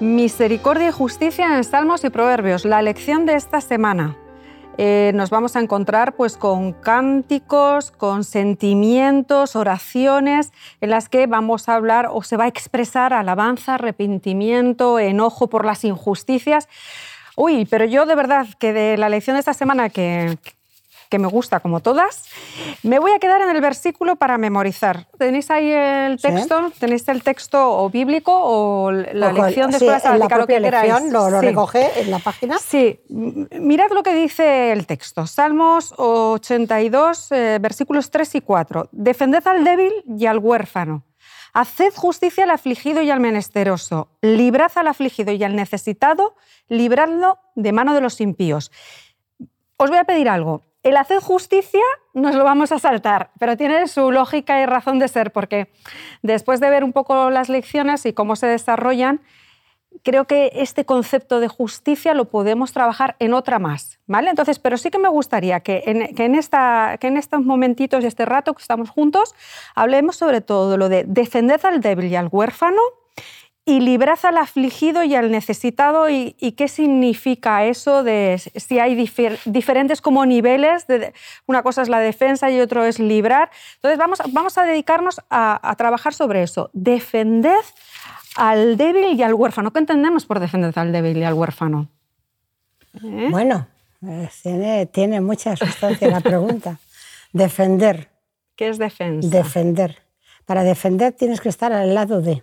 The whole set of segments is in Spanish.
Misericordia y justicia en Salmos y Proverbios, la lección de esta semana. Eh, nos vamos a encontrar pues, con cánticos, con sentimientos, oraciones en las que vamos a hablar o se va a expresar alabanza, arrepentimiento, enojo por las injusticias. Uy, pero yo de verdad que de la lección de esta semana que, que me gusta como todas. Me voy a quedar en el versículo para memorizar. ¿Tenéis ahí el texto? ¿Tenéis el texto o bíblico o la lección de sí, lección, lo, lo recoge en la página. Sí, mirad lo que dice el texto. Salmos 82, eh, versículos 3 y 4. Defended al débil y al huérfano. Haced justicia al afligido y al menesteroso. Librad al afligido y al necesitado. Libradlo de mano de los impíos. Os voy a pedir algo. El hacer justicia nos lo vamos a saltar, pero tiene su lógica y razón de ser, porque después de ver un poco las lecciones y cómo se desarrollan, creo que este concepto de justicia lo podemos trabajar en otra más, ¿vale? Entonces, pero sí que me gustaría que en, que en, esta, que en estos momentitos y este rato que estamos juntos hablemos sobre todo lo de defender al débil y al huérfano, y librad al afligido y al necesitado y, qué significa eso de si hay diferentes como niveles, de, una cosa es la defensa y otro es librar. Entonces vamos, vamos a dedicarnos a, trabajar sobre eso. Defended al débil y al huérfano. ¿Qué entendemos por defender al débil y al huérfano? ¿Eh? Bueno, eh, tiene, tiene mucha sustancia la pregunta. Defender. ¿Qué es defensa? Defender. Para defender tienes que estar al lado de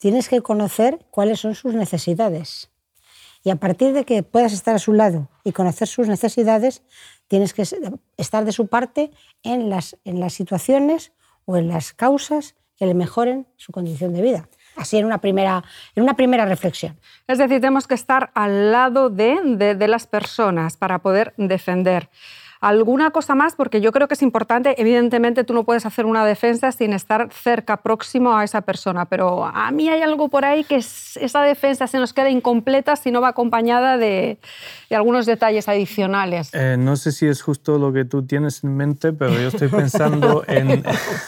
tienes que conocer cuáles son sus necesidades. Y a partir de que puedas estar a su lado y conocer sus necesidades, tienes que estar de su parte en las, en las situaciones o en las causas que le mejoren su condición de vida. Así en una primera, una primera reflexión. Es decir, tenemos que estar al lado de, de las personas para poder defender. ¿Alguna cosa más? Porque yo creo que es importante, evidentemente tú no puedes hacer una defensa sin estar cerca, próximo a esa persona, pero a mí hay algo por ahí que esa defensa se nos queda incompleta si no va acompañada de, algunos detalles adicionales. Eh, no sé si es justo lo que tú tienes en mente, pero yo estoy pensando en...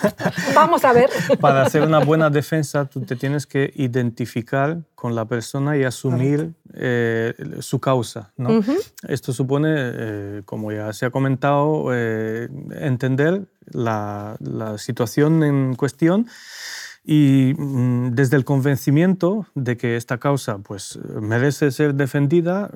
Vamos a ver. Para hacer una buena defensa, tú te tienes que identificar con la persona y asumir eh, su causa. ¿no? Esto supone, eh, como ya se ha comentado, eh, entender la, situación en cuestión y mm, desde el convencimiento de que esta causa pues, merece ser defendida,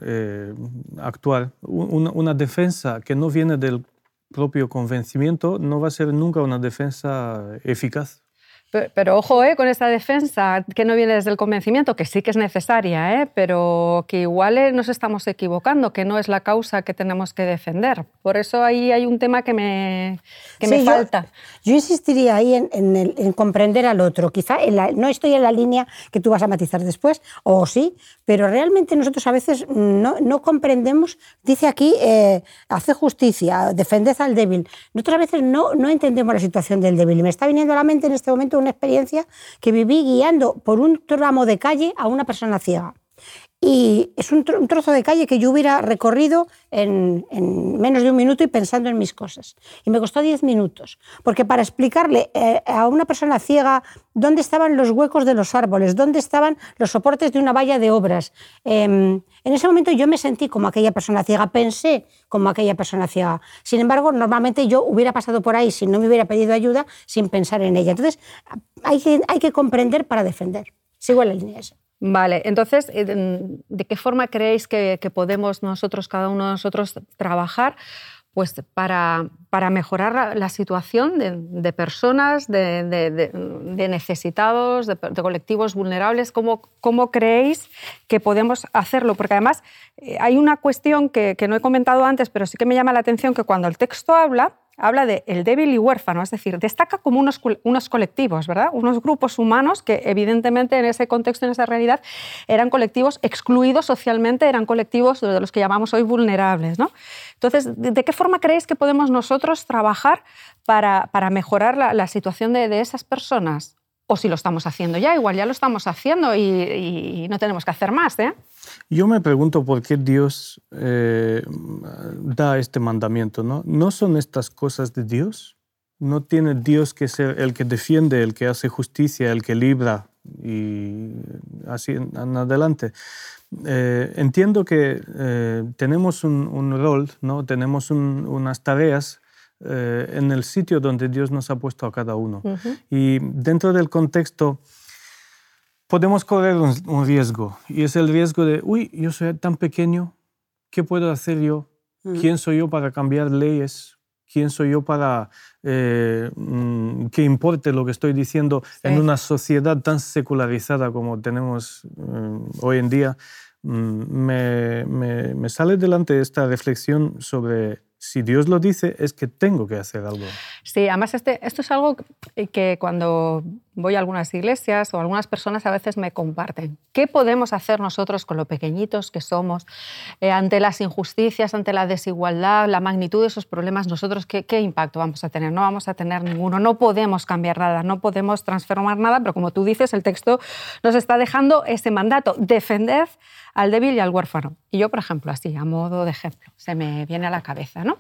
actuar. Una, una defensa que no viene del propio convencimiento no va a ser nunca una defensa eficaz. Pero, ojo eh, con esta defensa que no viene desde el convencimiento, que sí que es necesaria, eh, pero que igual eh, nos estamos equivocando, que no es la causa que tenemos que defender. Por eso ahí hay un tema que me, que me falta. Yo, insistiría ahí en, en, comprender al otro. Quizá no estoy en la línea que tú vas a matizar después, o sí, pero realmente nosotros a veces no, no comprendemos, dice aquí, eh, hace justicia, defended al débil. Nosotros a veces no, no entendemos la situación del débil. Y me está viniendo a la mente en este momento una experiencia que viví guiando por un tramo de calle a una persona ciega. Y es un, trozo de calle que yo hubiera recorrido en, menos de un minuto y pensando en mis cosas. Y me costó diez minutos, porque para explicarle eh, a una persona ciega dónde estaban los huecos de los árboles, dónde estaban los soportes de una valla de obras, em, en ese momento yo me sentí como aquella persona ciega, pensé como aquella persona ciega. Sin embargo, normalmente yo hubiera pasado por ahí si no me hubiera pedido ayuda sin pensar en ella. Entonces, hay que, comprender para defender. Sigo la línea esa. Vale, entonces, eh, ¿de qué forma creéis que, podemos nosotros, cada uno de nosotros, trabajar pues, para, para mejorar la, situación de, personas, de, necesitados, de, colectivos vulnerables? ¿Cómo, ¿Cómo, creéis que podemos hacerlo? Porque además eh, hay una cuestión que, que no he comentado antes, pero sí que me llama la atención que cuando el texto habla, habla de el débil y huérfano, es decir, destaca como unos, unos colectivos, ¿verdad? Unos grupos humanos que evidentemente en ese contexto, en esa realidad, eran colectivos excluidos socialmente, eran colectivos de los que llamamos hoy vulnerables, ¿no? Entonces, ¿de qué forma creéis que podemos nosotros trabajar para, para mejorar la, situación de, de esas personas? O si lo estamos haciendo ya, igual ya lo estamos haciendo y, no tenemos que hacer más, ¿eh? Yo me pregunto por qué Dios eh, da este mandamiento. ¿no? ¿No son estas cosas de Dios? ¿No tiene Dios que ser el que defiende, el que hace justicia, el que libra y así en adelante? Eh, entiendo que eh, tenemos un, rol, ¿no? tenemos unas tareas en el sitio donde Dios nos ha puesto a cada uno. Y dentro del contexto podemos correr un, riesgo y es el riesgo de, uy, yo soy tan pequeño, ¿qué puedo hacer yo? Mm. ¿Quién soy yo para cambiar leyes? ¿Quién soy yo para eh, mm, que importe lo que estoy diciendo en una sociedad tan secularizada como tenemos mm, hoy en día? Me, me, me, sale delante esta reflexión sobre si Dios lo dice, es que tengo que hacer algo. Sí, además este, esto es algo que cuando voy a algunas iglesias o algunas personas a veces me comparten. ¿Qué podemos hacer nosotros con lo pequeñitos que somos eh, ante las injusticias, ante la desigualdad, la magnitud de esos problemas? Nosotros, ¿qué, ¿qué impacto vamos a tener? No vamos a tener ninguno, no podemos cambiar nada, no podemos transformar nada, pero como tú dices, el texto nos está dejando ese mandato, defender al débil y al huérfano. Y yo, por ejemplo, así, a modo de ejemplo, se me viene a la cabeza. ¿no?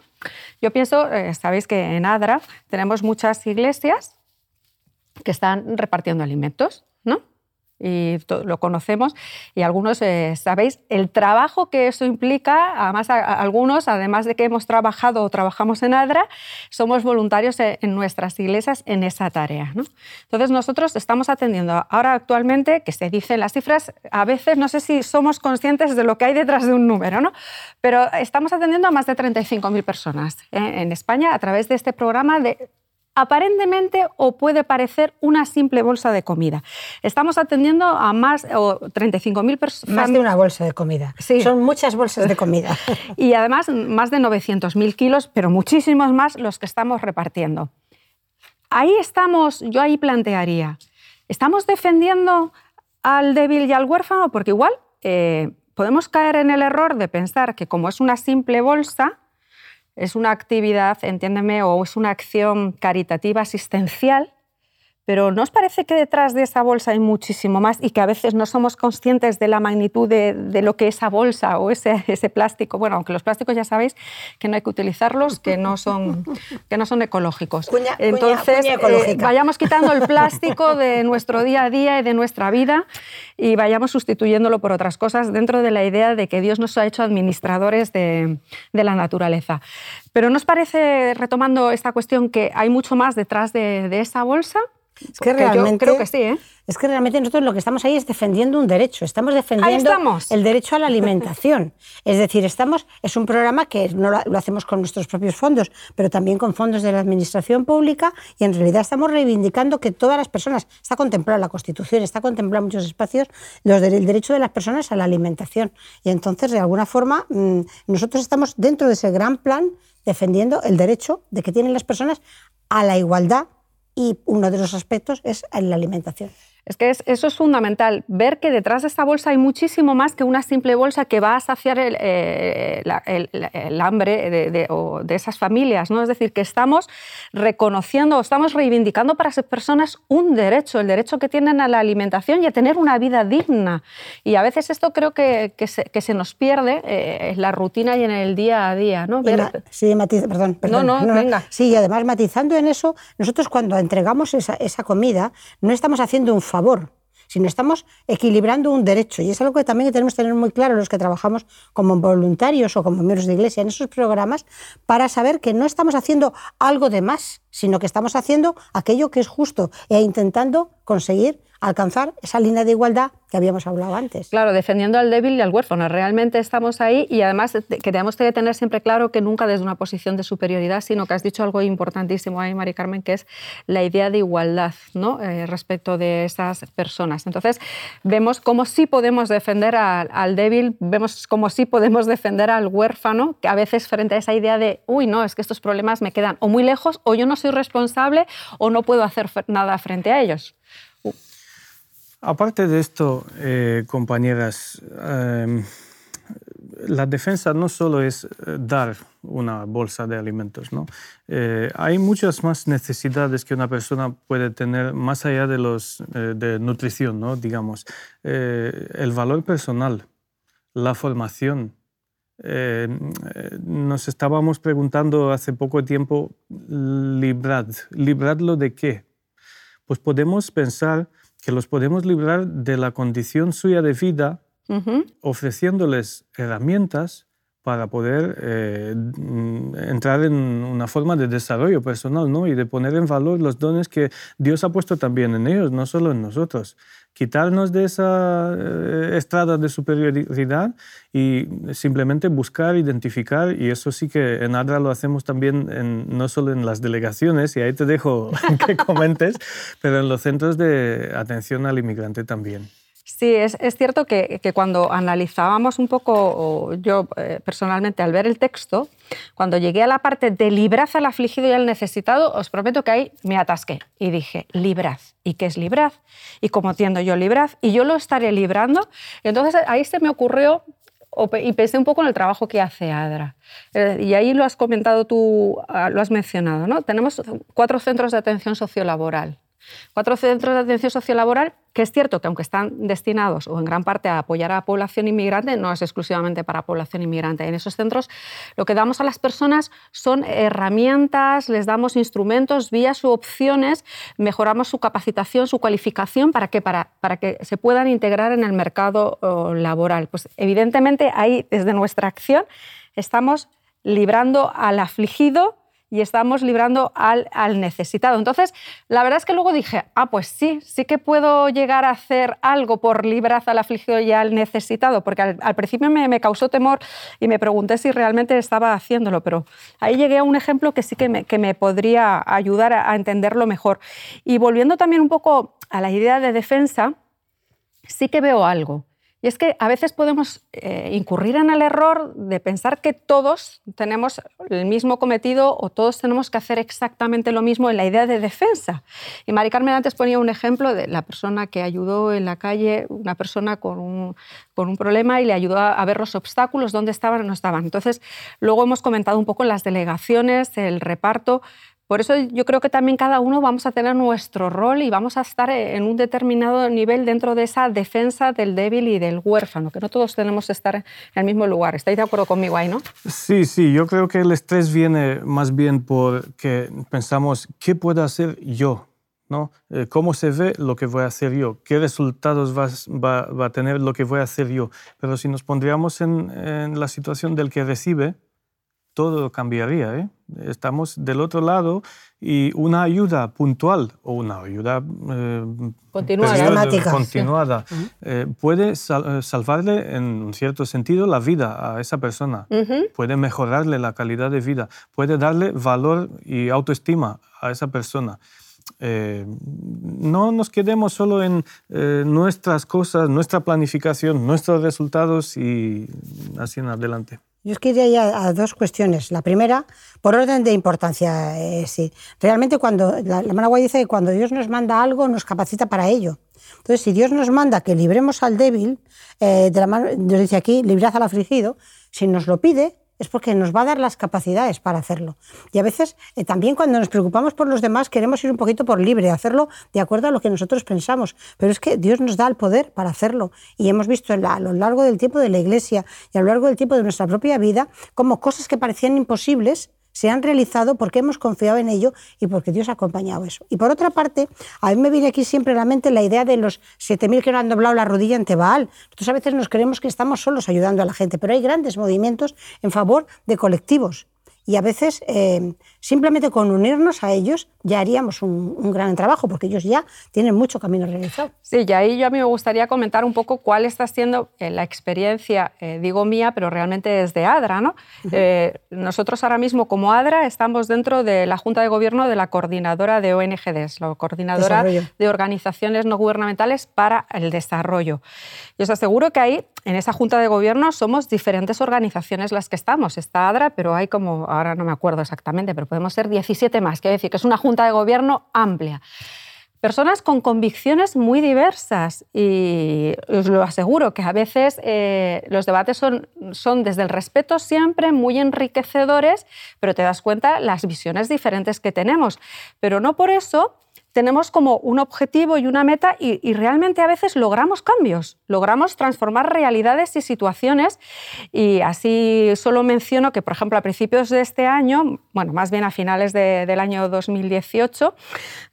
Yo pienso, eh, sabéis que en ADRA tenemos muchas iglesias que están repartiendo alimentos, ¿no? y lo conocemos y algunos eh, sabéis el trabajo que eso implica, además algunos, además de que hemos trabajado o trabajamos en ADRA, somos voluntarios en, nuestras iglesias en esa tarea. ¿no? Entonces nosotros estamos atendiendo ahora actualmente, que se dicen las cifras, a veces no sé si somos conscientes de lo que hay detrás de un número, ¿no? pero estamos atendiendo a más de 35.000 personas ¿eh? en España a través de este programa de aparentemente o puede parecer una simple bolsa de comida. Estamos atendiendo a más o 35.000 personas. Más de una bolsa de comida. Sí. Son muchas bolsas de comida. y además más de 900.000 kilos, pero muchísimos más los que estamos repartiendo. Ahí estamos, yo ahí plantearía, ¿estamos defendiendo al débil y al huérfano? Porque igual eh, podemos caer en el error de pensar que como es una simple bolsa, es una actividad, entiéndeme, o es una acción caritativa asistencial pero ¿no os parece que detrás de esa bolsa hay muchísimo más y que a veces no somos conscientes de la magnitud de, lo que esa bolsa o ese, ese, plástico, bueno, aunque los plásticos ya sabéis que no hay que utilizarlos, que no son, que no son ecológicos. Entonces, eh, vayamos quitando el plástico de nuestro día a día y de nuestra vida y vayamos sustituyéndolo por otras cosas dentro de la idea de que Dios nos ha hecho administradores de, de la naturaleza. Pero ¿nos parece, retomando esta cuestión, que hay mucho más detrás de, de esa bolsa? Es que realmente, creo que sí, ¿eh? Es que realmente nosotros lo que estamos ahí es defendiendo un derecho, estamos defendiendo el derecho a la alimentación. es decir, estamos, es un programa que no lo, hacemos con nuestros propios fondos, pero también con fondos de la administración pública y en realidad estamos reivindicando que todas las personas, está contemplado en la Constitución, está contemplado en muchos espacios los el derecho de las personas a la alimentación. Y entonces, de alguna forma, mm, nosotros estamos dentro de ese gran plan defendiendo el derecho de que tienen las personas a la igualdad y uno de los aspectos es la alimentación. Es que eso es fundamental, ver que detrás de esta bolsa hay muchísimo más que una simple bolsa que va a saciar el, eh, hambre de, de, esas familias. ¿no? Es decir, que estamos reconociendo o estamos reivindicando para esas personas un derecho, el derecho que tienen a la alimentación y a tener una vida digna. Y a veces esto creo que, que, se, nos pierde eh, en la rutina y en el día a día. ¿no? sí, perdón, perdón. No, no, venga. Sí, y además matizando en eso, nosotros cuando entregamos esa, esa comida no estamos haciendo un favor favor, sino estamos equilibrando un derecho. Y es algo que también tenemos que tener muy claro los que trabajamos como voluntarios o como miembros de iglesia en esos programas, para saber que no estamos haciendo algo de más, sino que estamos haciendo aquello que es justo e intentando conseguir alcanzar esa línea de igualdad que habíamos hablado antes. Claro, defendiendo al débil y al huérfano. Realmente estamos ahí y además queremos tener siempre claro que nunca desde una posición de superioridad, sino que has dicho algo importantísimo ahí, Mari Carmen, que es la idea de igualdad ¿no? Eh, respecto de esas personas. Entonces, vemos cómo sí podemos defender al, débil, vemos cómo sí podemos defender al huérfano, que a veces frente a esa idea de, uy, no, es que estos problemas me quedan o muy lejos, o yo no soy responsable, o no puedo hacer nada frente a ellos. Aparte de esto, eh, compañeras, em, la defensa no solo es eh, dar una bolsa de alimentos, ¿no? Eh, hay muchas más necesidades que una persona puede tener más allá de los de nutrición, ¿no? Digamos, el valor personal, la formación. Nos estábamos preguntando hace poco tiempo, librad, libradlo de qué? Pues podemos pensar que los podemos librar de la condición suya de vida, ofreciéndoles herramientas para poder eh, entrar en una forma de desarrollo personal ¿no? y de poner en valor los dones que Dios ha puesto también en ellos, no solo en nosotros. Quitarnos de esa eh, estrada de superioridad y simplemente buscar, identificar, y eso sí que en ADRA lo hacemos también no solo en las delegaciones, y ahí te dejo que comentes, pero en los centros de atención al inmigrante también. Sí, es, cierto que, cuando analizábamos un poco, yo eh, personalmente al ver el texto, cuando llegué a la parte de librad al afligido y al necesitado, os prometo que ahí me atasqué y dije, librad. ¿Y qué es librad? ¿Y cómo entiendo yo librad? Y yo lo estaré librando. Y entonces ahí se me ocurrió y pensé un poco en el trabajo que hace ADRA. Eh, y ahí lo has comentado tú, ah, lo has mencionado. ¿no? Tenemos cuatro centros de atención sociolaboral Cuatro centros de atención sociolaboral, que es cierto que aunque están destinados o en gran parte a apoyar a la población inmigrante, no es exclusivamente para población inmigrante. En esos centros lo que damos a las personas son herramientas, les damos instrumentos, vías u opciones, mejoramos su capacitación, su cualificación, ¿para que Para, para que se puedan integrar en el mercado laboral. Pues evidentemente ahí, desde nuestra acción, estamos librando al afligido y estamos librando al, necesitado. Entonces, la verdad es que luego dije, ah, pues sí, sí que puedo llegar a hacer algo por librar al afligido y al necesitado, porque al, principio me, me, causó temor y me pregunté si realmente estaba haciéndolo, pero ahí llegué a un ejemplo que sí que me, que me podría ayudar a, a entenderlo mejor. Y volviendo también un poco a la idea de defensa, sí que veo algo. Y es que a veces podemos eh, incurrir en el error de pensar que todos tenemos el mismo cometido o todos tenemos que hacer exactamente lo mismo en la idea de defensa. Y Mari Carmen antes ponía un ejemplo de la persona que ayudó en la calle, una persona con un, con un problema y le ayudó a, ver los obstáculos, dónde estaban o no estaban. Entonces, luego hemos comentado un poco las delegaciones, el reparto, por eso yo creo que también cada uno vamos a tener nuestro rol y vamos a estar en un determinado nivel dentro de esa defensa del débil y del huérfano, que no todos tenemos que estar en el mismo lugar. ¿Estáis de acuerdo conmigo ahí, no? Sí, sí, yo creo que el estrés viene más bien porque pensamos, ¿qué puedo hacer yo? ¿no? Eh, ¿Cómo se ve lo que voy a hacer yo? ¿Qué resultados va, va, a tener lo que voy a hacer yo? Pero si nos pondríamos en, en la situación del que recibe, todo cambiaría. ¿eh? Estamos del otro lado y una ayuda puntual o una ayuda eh, continuada, continuada eh, puede eh, salvarle en un cierto sentido la vida a esa persona, puede mejorarle la calidad de vida, puede darle valor y autoestima a esa persona. no nos quedemos solo en nuestras cosas, nuestra planificación, nuestros resultados y así en adelante. Yo os quería ir a, dos cuestiones. La primera, por orden de importancia, eh, sí. Realmente cuando, la, la dice que cuando Dios nos manda algo, nos capacita para ello. Entonces, si Dios nos manda que libremos al débil, eh, de la mano, nos dice aquí, librad al afligido, si nos lo pide, es porque nos va a dar las capacidades para hacerlo. Y a veces eh, también cuando nos preocupamos por los demás queremos ir un poquito por libre, hacerlo de acuerdo a lo que nosotros pensamos. Pero es que Dios nos da el poder para hacerlo. Y hemos visto a lo largo del tiempo de la Iglesia y a lo largo del tiempo de nuestra propia vida como cosas que parecían imposibles se han realizado porque hemos confiado en ello y porque Dios ha acompañado eso. Y por otra parte, a mí me viene aquí siempre a la mente la idea de los 7.000 que no han doblado la rodilla ante Baal. Nosotros a veces nos creemos que estamos solos ayudando a la gente, pero hay grandes movimientos en favor de colectivos. Y a veces eh, simplemente con unirnos a ellos ya haríamos un, gran trabajo, porque ellos ya tienen mucho camino realizado. Sí, y ahí yo a mí me gustaría comentar un poco cuál está siendo eh, la experiencia, eh, digo mía, pero realmente es de ADRA. ¿no? nosotros ahora mismo como ADRA estamos dentro de la Junta de Gobierno de la Coordinadora de ONGDs, la Coordinadora de Organizaciones No Gubernamentales para el Desarrollo. Y os aseguro que ahí, en esa Junta de Gobierno, somos diferentes organizaciones las que estamos. Está ADRA, pero hay como, ahora no me acuerdo exactamente, pero podemos ser 17 más. Quiero decir que es una junta de gobierno amplia. Personas con convicciones muy diversas y os lo aseguro que a veces eh, los debates son, son desde el respeto siempre muy enriquecedores, pero te das cuenta las visiones diferentes que tenemos. Pero no por eso tenemos como un objetivo y una meta y, realmente a veces logramos cambios, logramos transformar realidades y situaciones y así solo menciono que, por ejemplo, a principios de este año, bueno, más bien a finales del año 2018,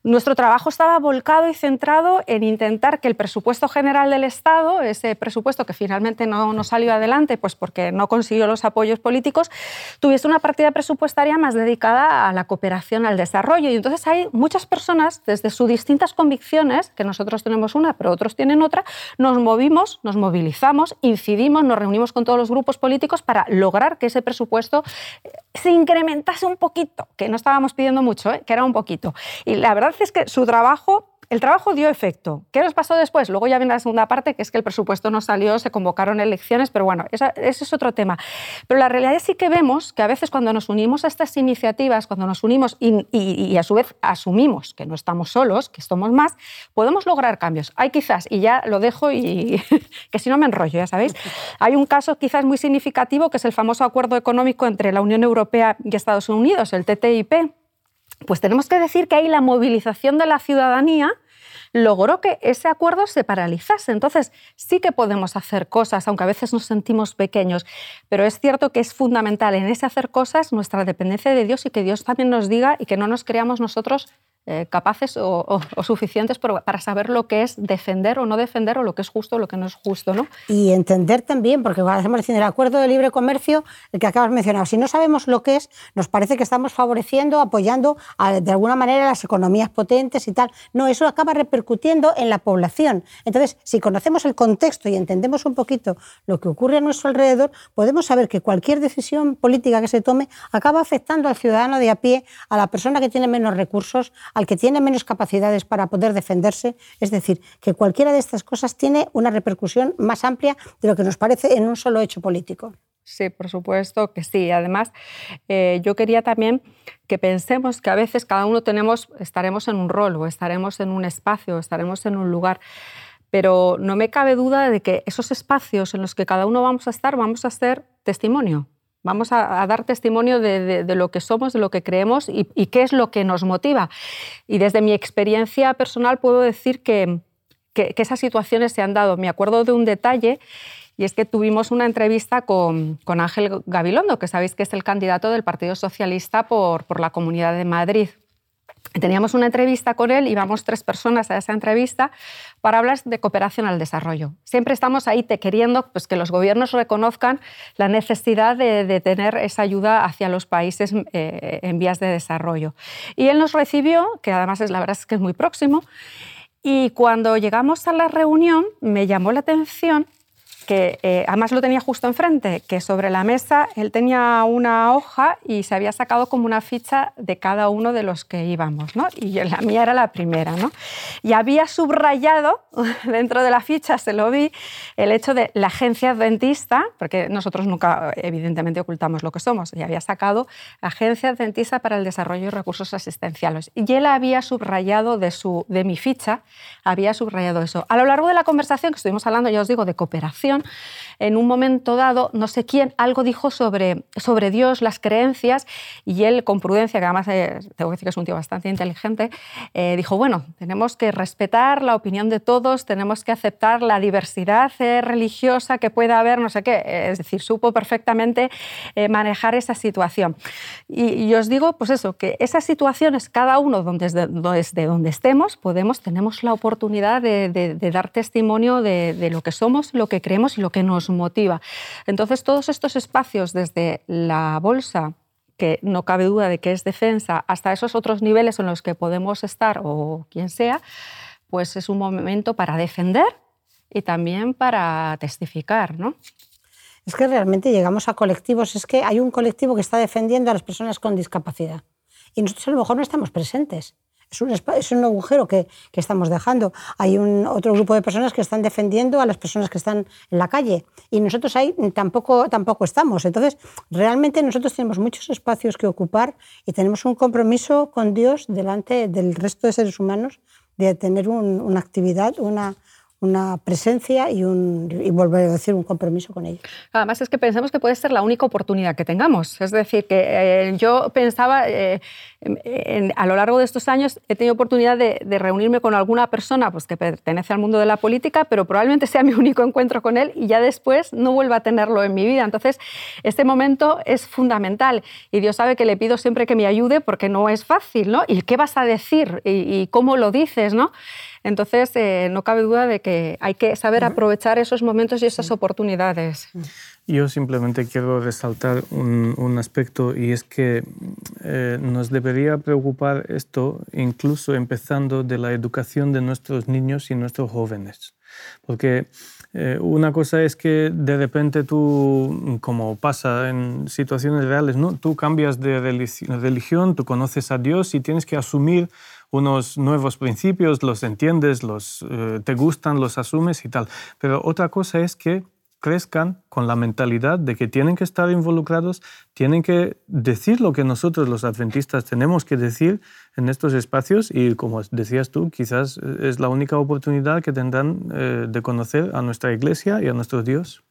nuestro trabajo estaba volcado y centrado en intentar que el presupuesto general del Estado, ese presupuesto que finalmente no, no salió adelante, pues porque no consiguió los apoyos políticos, tuviese una partida presupuestaria más dedicada a la cooperación al desarrollo. Y entonces hay muchas personas desde sus distintas convicciones, que nosotros tenemos una, pero otros tienen otra, nos movimos, nos movilizamos, incidimos, nos reunimos con todos los grupos políticos para lograr que ese presupuesto eh, se incrementase un poquito, que no estábamos pidiendo mucho, ¿eh? que era un poquito. Y la verdad es que su trabajo el trabajo dio efecto. ¿Qué nos pasó después? Luego ya viene la segunda parte, que es que el presupuesto no salió, se convocaron elecciones, pero bueno, ese es otro tema. Pero la realidad sí que vemos que a veces cuando nos unimos a estas iniciativas, cuando nos unimos y, a su vez asumimos que no estamos solos, que somos más, podemos lograr cambios. Hay quizás, y ya lo dejo y que si no me enrollo, ya sabéis, hay un caso quizás muy significativo que es el famoso acuerdo económico entre la Unión Europea y Estados Unidos, el TTIP. Pues tenemos que decir que hay la movilización de la ciudadanía logró que ese acuerdo se paralizase. Entonces, sí que podemos hacer cosas, aunque a veces nos sentimos pequeños, pero es cierto que es fundamental en ese hacer cosas nuestra dependencia de Dios y que Dios también nos diga y que no nos creamos nosotros eh, capaces o, suficientes para saber lo que es defender o no defender o lo que es justo o lo que no es justo. ¿no? Y entender también, porque cuando hacemos el acuerdo de libre comercio, el que acabas de si no sabemos lo que es, nos parece que estamos favoreciendo, apoyando de alguna manera las economías potentes y tal. No, eso acaba repercutiendo en la población. Entonces, si conocemos el contexto y entendemos un poquito lo que ocurre a nuestro alrededor, podemos saber que cualquier decisión política que se tome acaba afectando al ciudadano de a pie, a la persona que tiene menos recursos, al que tiene menos capacidades para poder defenderse. Es decir, que cualquiera de estas cosas tiene una repercusión más amplia de lo que nos parece en un solo hecho político. Sí, por supuesto que sí. Además, eh, yo quería también que pensemos que a veces cada uno tenemos, estaremos en un rol o estaremos en un espacio o estaremos en un lugar, pero no me cabe duda de que esos espacios en los que cada uno vamos a estar, vamos a ser testimonio. Vamos a, dar testimonio de, lo que somos, de lo que creemos y, qué es lo que nos motiva. Y desde mi experiencia personal puedo decir que, esas situaciones se han dado. Me acuerdo de un detalle y es que tuvimos una entrevista con, Ángel Gabilondo, que sabéis que es el candidato del Partido Socialista por, por la Comunidad de Madrid. Teníamos una entrevista con él, íbamos tres personas a esa entrevista para hablar de cooperación al desarrollo. Siempre estamos ahí te queriendo pues, que los gobiernos reconozcan la necesidad de, tener esa ayuda hacia los países eh, en vías de desarrollo. Y él nos recibió, que además es la verdad es que es muy próximo, y cuando llegamos a la reunión me llamó la atención que eh, además lo tenía justo enfrente, que sobre la mesa él tenía una hoja y se había sacado como una ficha de cada uno de los que íbamos, ¿no? Y la mía era la primera, ¿no? Y había subrayado dentro de la ficha, se lo vi, el hecho de la agencia adventista, porque nosotros nunca evidentemente ocultamos lo que somos, y había sacado Agencia Adventista para el Desarrollo y Recursos Asistenciales. Y él había subrayado de, su, de mi ficha, había subrayado eso. A lo largo de la conversación que estuvimos hablando, ya os digo, de cooperación, en un momento dado, no sé quién, algo dijo sobre, sobre Dios, las creencias, y él, con prudencia, que además eh, tengo que decir que es un tío bastante inteligente, eh, dijo, bueno, tenemos que respetar la opinión de todos, tenemos que aceptar la diversidad eh, religiosa que pueda haber, no sé qué, es decir, supo perfectamente manejar esa situación. Y, os digo, pues eso, que esas situaciones, cada uno desde, desde donde estemos, podemos, tenemos la oportunidad de, dar testimonio de, de lo que somos, lo que creemos y lo que nos motiva. Entonces, todos estos espacios desde la bolsa que no cabe duda de que es defensa, hasta esos otros niveles en los que podemos estar o quien sea, pues es un momento para defender y también para testificar, ¿no? Es que realmente llegamos a colectivos, es que hay un colectivo que está defendiendo a las personas con discapacidad y nosotros a lo mejor no estamos presentes. Es un, es un agujero que, que, estamos dejando. Hay un, otro grupo de personas que están defendiendo a las personas que están en la calle y nosotros ahí tampoco, tampoco estamos. Entonces, realmente nosotros tenemos muchos espacios que ocupar y tenemos un compromiso con Dios delante del resto de seres humanos de tener un, una actividad, una, una presencia y, un, y volver a decir un compromiso con ellos. Además es que pensamos que puede ser la única oportunidad que tengamos. Es decir, que eh, yo pensaba, eh, a lo largo de estos años he tenido oportunidad de, reunirme con alguna persona pues, que pertenece al mundo de la política, pero probablemente sea mi único encuentro con él y ya después no vuelva a tenerlo en mi vida. Entonces, este momento es fundamental y Dios sabe que le pido siempre que me ayude porque no es fácil, ¿no? ¿Y qué vas a decir? ¿Y, y cómo lo dices, no? Entonces, eh, no cabe duda de que hay que saber aprovechar esos momentos y esas oportunidades. Yo simplemente quiero resaltar un, un aspecto y es que eh, nos debería preocupar esto incluso empezando de la educación de nuestros niños y nuestros jóvenes. Porque eh, una cosa es que de repente tú, como pasa en situaciones reales, ¿no? tú cambias de religión, tú conoces a Dios y tienes que asumir unos nuevos principios, los entiendes, los, eh, te gustan, los asumes y tal. Pero otra cosa es que crezcan con la mentalidad de que tienen que estar involucrados, tienen que decir lo que nosotros los adventistas tenemos que decir en estos espacios y como decías tú, quizás es la única oportunidad que tendrán eh, de conocer a nuestra iglesia y a nuestro Dios.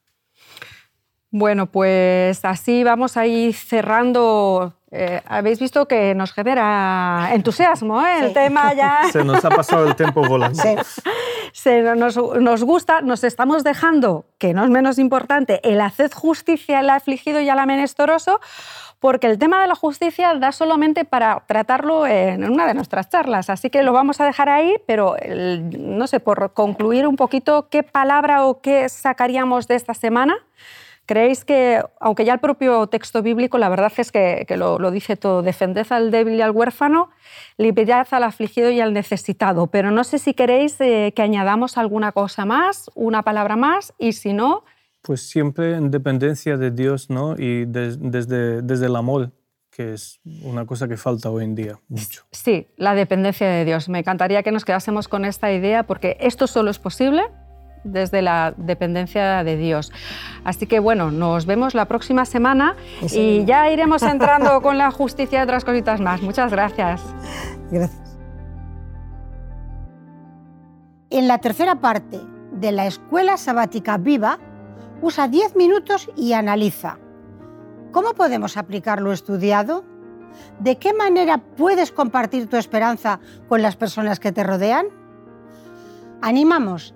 Bueno, pues así vamos a ir cerrando eh, habéis visto que nos genera entusiasmo ¿eh? el sí. tema ya. Se nos ha pasado el tiempo volando. Sí. Se nos, nos, gusta, nos estamos dejando, que no es menos importante, el haced justicia al afligido y al amenestoroso, porque el tema de la justicia da solamente para tratarlo en una de nuestras charlas. Así que lo vamos a dejar ahí, pero el, no sé, por concluir un poquito, ¿qué palabra o qué sacaríamos de esta semana? ¿Creéis que, aunque ya el propio texto bíblico, la verdad es que, que lo, lo, dice todo, defended al débil y al huérfano, liberad al afligido y al necesitado, pero no sé si queréis eh, que añadamos alguna cosa más, una palabra más, y si no... Pues siempre en dependencia de Dios, ¿no? Y de, desde, desde el amor, que es una cosa que falta hoy en día mucho. Sí, la dependencia de Dios. Me encantaría que nos quedásemos con esta idea, porque esto solo es posible desde la dependencia de Dios. Así que bueno, nos vemos la próxima semana sí. y ya iremos entrando con la justicia y otras cositas más. Muchas gracias. Gracias. En la tercera parte de la Escuela Sabática Viva, usa 10 minutos y analiza. ¿Cómo podemos aplicar lo estudiado? ¿De qué manera puedes compartir tu esperanza con las personas que te rodean? Animamos